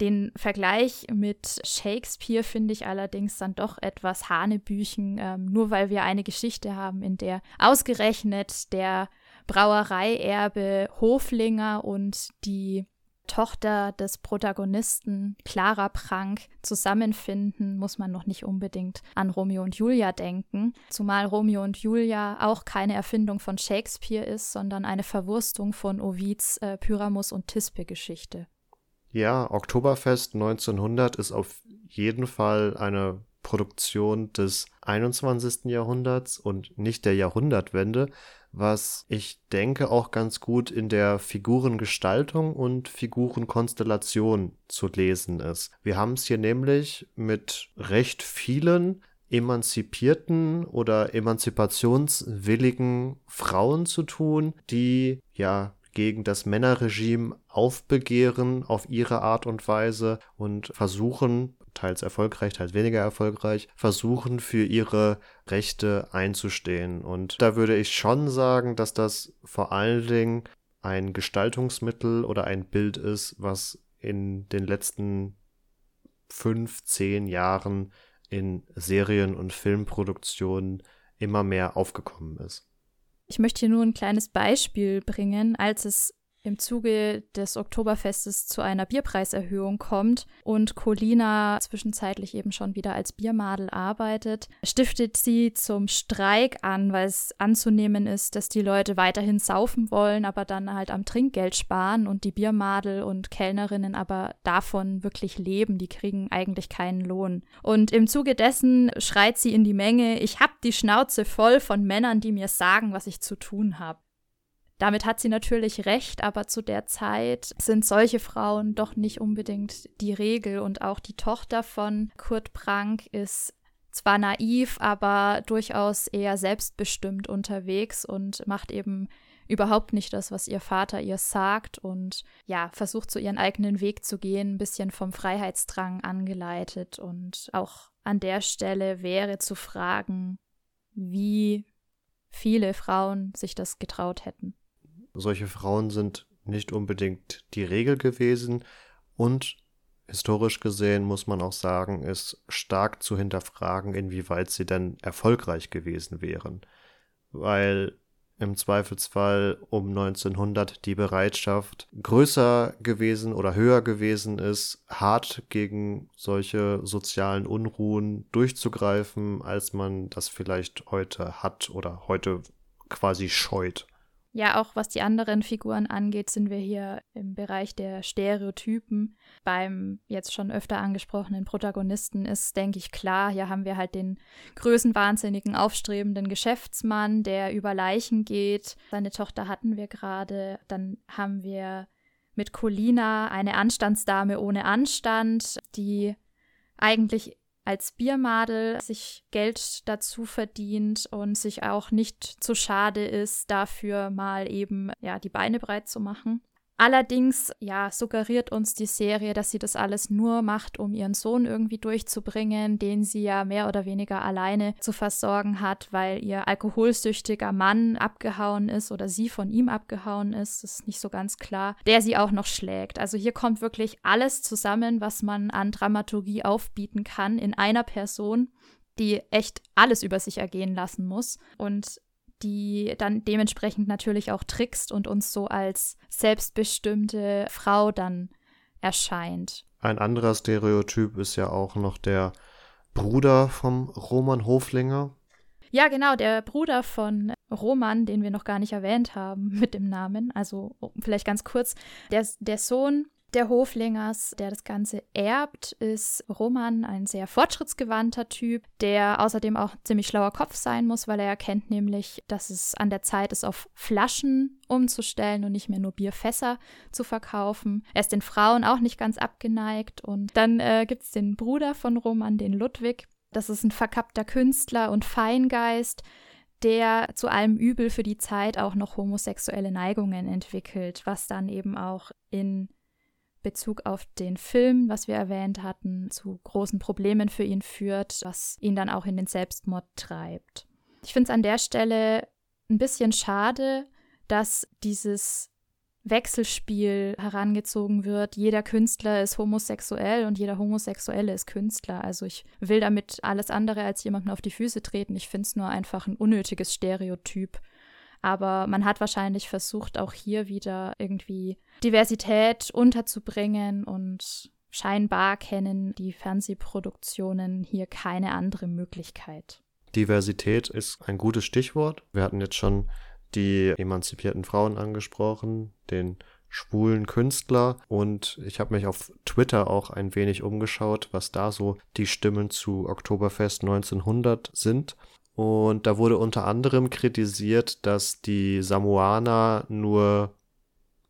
Den Vergleich mit Shakespeare finde ich allerdings dann doch etwas Hanebüchen, ähm, nur weil wir eine Geschichte haben, in der ausgerechnet der Brauereierbe Hoflinger und die Tochter des Protagonisten Clara Prank zusammenfinden, muss man noch nicht unbedingt an Romeo und Julia denken, zumal Romeo und Julia auch keine Erfindung von Shakespeare ist, sondern eine Verwurstung von Ovids äh, Pyramus und Thisbe Geschichte. Ja, Oktoberfest 1900 ist auf jeden Fall eine Produktion des 21. Jahrhunderts und nicht der Jahrhundertwende, was ich denke auch ganz gut in der Figurengestaltung und Figurenkonstellation zu lesen ist. Wir haben es hier nämlich mit recht vielen emanzipierten oder emanzipationswilligen Frauen zu tun, die ja gegen das Männerregime aufbegehren auf ihre Art und Weise und versuchen teils erfolgreich, teils weniger erfolgreich, versuchen für ihre Rechte einzustehen. Und da würde ich schon sagen, dass das vor allen Dingen ein Gestaltungsmittel oder ein Bild ist, was in den letzten fünf, zehn Jahren in Serien- und Filmproduktionen immer mehr aufgekommen ist. Ich möchte hier nur ein kleines Beispiel bringen. Als es im Zuge des Oktoberfestes zu einer Bierpreiserhöhung kommt und Colina zwischenzeitlich eben schon wieder als Biermadel arbeitet, stiftet sie zum Streik an, weil es anzunehmen ist, dass die Leute weiterhin saufen wollen, aber dann halt am Trinkgeld sparen und die Biermadel und Kellnerinnen aber davon wirklich leben, die kriegen eigentlich keinen Lohn. Und im Zuge dessen schreit sie in die Menge, ich hab die Schnauze voll von Männern, die mir sagen, was ich zu tun habe. Damit hat sie natürlich recht, aber zu der Zeit sind solche Frauen doch nicht unbedingt die Regel. Und auch die Tochter von Kurt Prank ist zwar naiv, aber durchaus eher selbstbestimmt unterwegs und macht eben überhaupt nicht das, was ihr Vater ihr sagt und ja, versucht so ihren eigenen Weg zu gehen, ein bisschen vom Freiheitsdrang angeleitet. Und auch an der Stelle wäre zu fragen, wie viele Frauen sich das getraut hätten solche Frauen sind nicht unbedingt die Regel gewesen und historisch gesehen muss man auch sagen, ist stark zu hinterfragen, inwieweit sie denn erfolgreich gewesen wären. Weil im Zweifelsfall um 1900 die Bereitschaft größer gewesen oder höher gewesen ist, hart gegen solche sozialen Unruhen durchzugreifen, als man das vielleicht heute hat oder heute quasi scheut. Ja, auch was die anderen Figuren angeht, sind wir hier im Bereich der Stereotypen. Beim jetzt schon öfter angesprochenen Protagonisten ist, denke ich, klar, hier haben wir halt den größenwahnsinnigen, aufstrebenden Geschäftsmann, der über Leichen geht. Seine Tochter hatten wir gerade. Dann haben wir mit Colina eine Anstandsdame ohne Anstand, die eigentlich als Biermadel sich Geld dazu verdient und sich auch nicht zu schade ist, dafür mal eben ja die Beine breit zu machen. Allerdings, ja, suggeriert uns die Serie, dass sie das alles nur macht, um ihren Sohn irgendwie durchzubringen, den sie ja mehr oder weniger alleine zu versorgen hat, weil ihr alkoholsüchtiger Mann abgehauen ist oder sie von ihm abgehauen ist. Das ist nicht so ganz klar. Der sie auch noch schlägt. Also hier kommt wirklich alles zusammen, was man an Dramaturgie aufbieten kann in einer Person. die echt alles über sich ergehen lassen muss und die dann dementsprechend natürlich auch trickst und uns so als selbstbestimmte Frau dann erscheint. Ein anderer Stereotyp ist ja auch noch der Bruder vom Roman Hoflinger. Ja, genau, der Bruder von Roman, den wir noch gar nicht erwähnt haben mit dem Namen. Also vielleicht ganz kurz, der, der Sohn der Hoflingers, der das Ganze erbt, ist Roman, ein sehr fortschrittsgewandter Typ, der außerdem auch ziemlich schlauer Kopf sein muss, weil er erkennt nämlich, dass es an der Zeit ist, auf Flaschen umzustellen und nicht mehr nur Bierfässer zu verkaufen. Er ist den Frauen auch nicht ganz abgeneigt. Und dann äh, gibt es den Bruder von Roman, den Ludwig. Das ist ein verkappter Künstler und Feingeist, der zu allem Übel für die Zeit auch noch homosexuelle Neigungen entwickelt, was dann eben auch in Bezug auf den Film, was wir erwähnt hatten, zu großen Problemen für ihn führt, was ihn dann auch in den Selbstmord treibt. Ich finde es an der Stelle ein bisschen schade, dass dieses Wechselspiel herangezogen wird. Jeder Künstler ist homosexuell und jeder Homosexuelle ist Künstler. Also ich will damit alles andere als jemandem auf die Füße treten. Ich finde es nur einfach ein unnötiges Stereotyp, aber man hat wahrscheinlich versucht, auch hier wieder irgendwie Diversität unterzubringen und scheinbar kennen die Fernsehproduktionen hier keine andere Möglichkeit. Diversität ist ein gutes Stichwort. Wir hatten jetzt schon die emanzipierten Frauen angesprochen, den schwulen Künstler und ich habe mich auf Twitter auch ein wenig umgeschaut, was da so die Stimmen zu Oktoberfest 1900 sind. Und da wurde unter anderem kritisiert, dass die Samoaner nur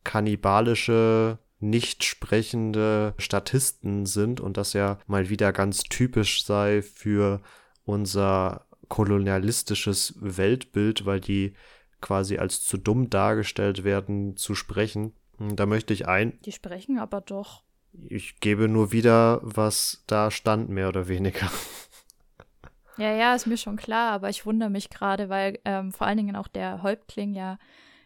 kannibalische, nicht sprechende Statisten sind und das ja mal wieder ganz typisch sei für unser kolonialistisches Weltbild, weil die quasi als zu dumm dargestellt werden, zu sprechen. Da möchte ich ein. Die sprechen aber doch. Ich gebe nur wieder, was da stand, mehr oder weniger. Ja, ja, ist mir schon klar, aber ich wundere mich gerade, weil ähm, vor allen Dingen auch der Häuptling ja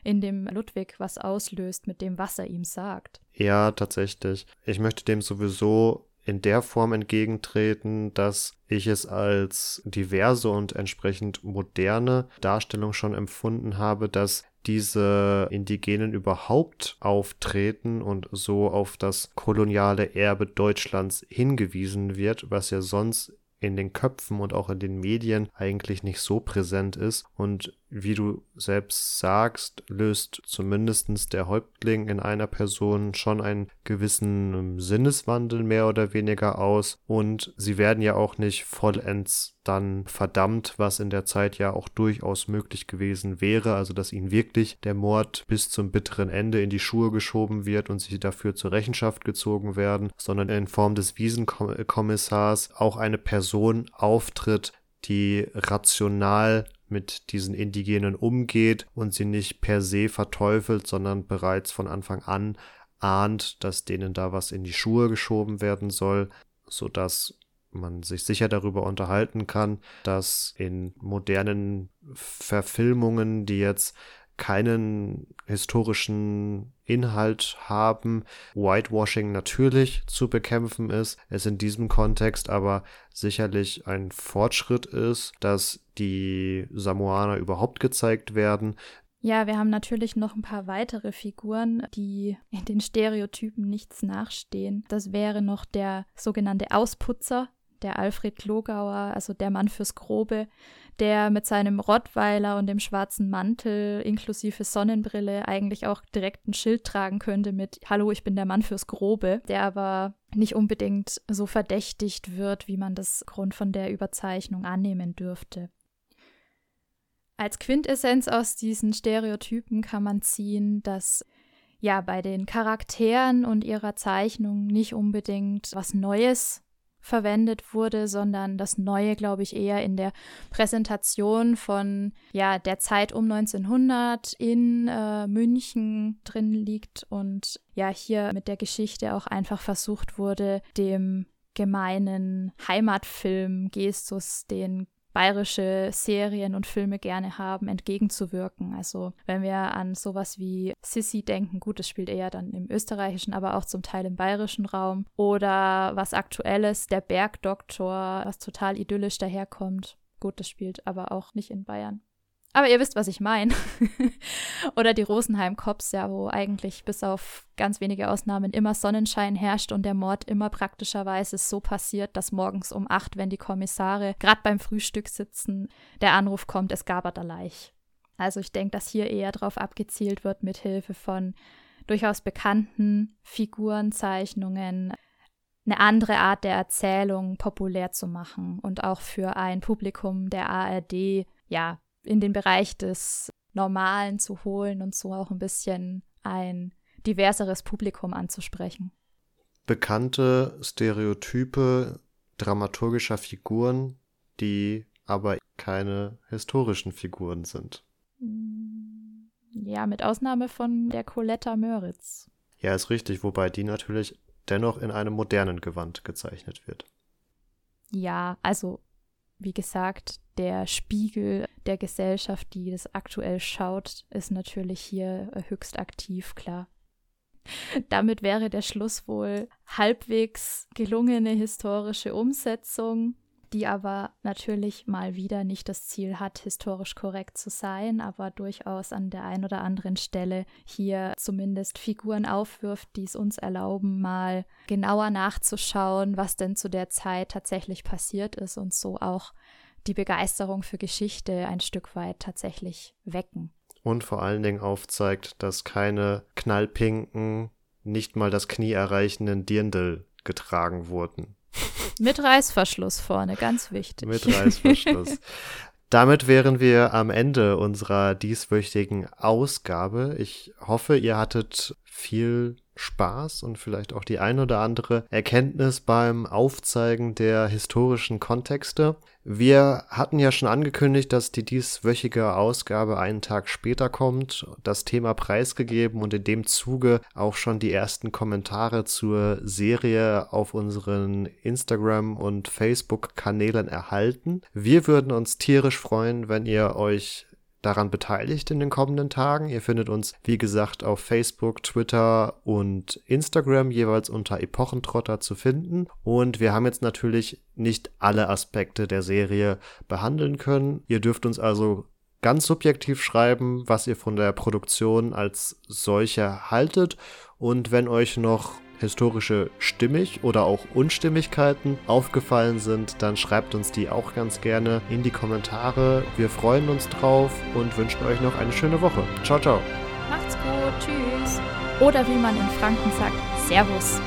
in dem Ludwig was auslöst mit dem, was er ihm sagt. Ja, tatsächlich. Ich möchte dem sowieso in der Form entgegentreten, dass ich es als diverse und entsprechend moderne Darstellung schon empfunden habe, dass diese Indigenen überhaupt auftreten und so auf das koloniale Erbe Deutschlands hingewiesen wird, was ja sonst in den Köpfen und auch in den Medien eigentlich nicht so präsent ist. Und wie du selbst sagst, löst zumindest der Häuptling in einer Person schon einen gewissen Sinneswandel mehr oder weniger aus. Und sie werden ja auch nicht vollends dann verdammt, was in der Zeit ja auch durchaus möglich gewesen wäre. Also dass ihnen wirklich der Mord bis zum bitteren Ende in die Schuhe geschoben wird und sie dafür zur Rechenschaft gezogen werden, sondern in Form des Wiesenkommissars auch eine Person auftritt, die rational mit diesen Indigenen umgeht und sie nicht per se verteufelt, sondern bereits von Anfang an ahnt, dass denen da was in die Schuhe geschoben werden soll, sodass man sich sicher darüber unterhalten kann, dass in modernen Verfilmungen, die jetzt keinen historischen Inhalt haben, Whitewashing natürlich zu bekämpfen ist, es in diesem Kontext aber sicherlich ein Fortschritt ist, dass die Samoaner überhaupt gezeigt werden. Ja, wir haben natürlich noch ein paar weitere Figuren, die in den Stereotypen nichts nachstehen. Das wäre noch der sogenannte Ausputzer, der Alfred Logauer, also der Mann fürs Grobe, der mit seinem Rottweiler und dem schwarzen Mantel inklusive Sonnenbrille eigentlich auch direkt ein Schild tragen könnte mit Hallo, ich bin der Mann fürs Grobe, der aber nicht unbedingt so verdächtigt wird, wie man das Grund von der Überzeichnung annehmen dürfte. Als Quintessenz aus diesen Stereotypen kann man ziehen, dass ja bei den Charakteren und ihrer Zeichnung nicht unbedingt was Neues verwendet wurde, sondern das Neue, glaube ich, eher in der Präsentation von ja, der Zeit um 1900 in äh, München drin liegt und ja, hier mit der Geschichte auch einfach versucht wurde, dem gemeinen Heimatfilm Gestus, den bayerische Serien und Filme gerne haben, entgegenzuwirken. Also wenn wir an sowas wie Sissy denken, gut, das spielt eher dann im österreichischen, aber auch zum Teil im bayerischen Raum. Oder was aktuelles, der Bergdoktor, was total idyllisch daherkommt. Gut, das spielt aber auch nicht in Bayern. Aber ihr wisst, was ich meine. Oder die Rosenheim Cops, ja, wo eigentlich bis auf ganz wenige Ausnahmen immer Sonnenschein herrscht und der Mord immer praktischerweise so passiert, dass morgens um acht, wenn die Kommissare gerade beim Frühstück sitzen, der Anruf kommt, es gab er Leich. Also ich denke, dass hier eher darauf abgezielt wird, mit Hilfe von durchaus bekannten Figurenzeichnungen eine andere Art der Erzählung populär zu machen und auch für ein Publikum der ARD ja in den Bereich des Normalen zu holen und so auch ein bisschen ein diverseres Publikum anzusprechen. Bekannte Stereotype dramaturgischer Figuren, die aber keine historischen Figuren sind. Ja, mit Ausnahme von der Coletta Möritz. Ja, ist richtig, wobei die natürlich dennoch in einem modernen Gewand gezeichnet wird. Ja, also wie gesagt, der Spiegel der Gesellschaft, die das aktuell schaut, ist natürlich hier äh, höchst aktiv, klar. Damit wäre der Schluss wohl halbwegs gelungene historische Umsetzung die aber natürlich mal wieder nicht das Ziel hat, historisch korrekt zu sein, aber durchaus an der einen oder anderen Stelle hier zumindest Figuren aufwirft, die es uns erlauben, mal genauer nachzuschauen, was denn zu der Zeit tatsächlich passiert ist und so auch die Begeisterung für Geschichte ein Stück weit tatsächlich wecken. Und vor allen Dingen aufzeigt, dass keine knallpinken, nicht mal das Knie erreichenden Dirndl getragen wurden. Mit Reißverschluss vorne, ganz wichtig. Mit Reißverschluss. Damit wären wir am Ende unserer dieswöchigen Ausgabe. Ich hoffe, ihr hattet viel Spaß und vielleicht auch die ein oder andere Erkenntnis beim Aufzeigen der historischen Kontexte. Wir hatten ja schon angekündigt, dass die dieswöchige Ausgabe einen Tag später kommt, das Thema preisgegeben und in dem Zuge auch schon die ersten Kommentare zur Serie auf unseren Instagram- und Facebook-Kanälen erhalten. Wir würden uns tierisch freuen, wenn ihr euch daran beteiligt in den kommenden Tagen. Ihr findet uns, wie gesagt, auf Facebook, Twitter und Instagram jeweils unter Epochentrotter zu finden. Und wir haben jetzt natürlich nicht alle Aspekte der Serie behandeln können. Ihr dürft uns also ganz subjektiv schreiben, was ihr von der Produktion als solche haltet. Und wenn euch noch historische Stimmig oder auch Unstimmigkeiten aufgefallen sind, dann schreibt uns die auch ganz gerne in die Kommentare. Wir freuen uns drauf und wünschen euch noch eine schöne Woche. Ciao, ciao. Macht's gut. Tschüss. Oder wie man in Franken sagt, Servus.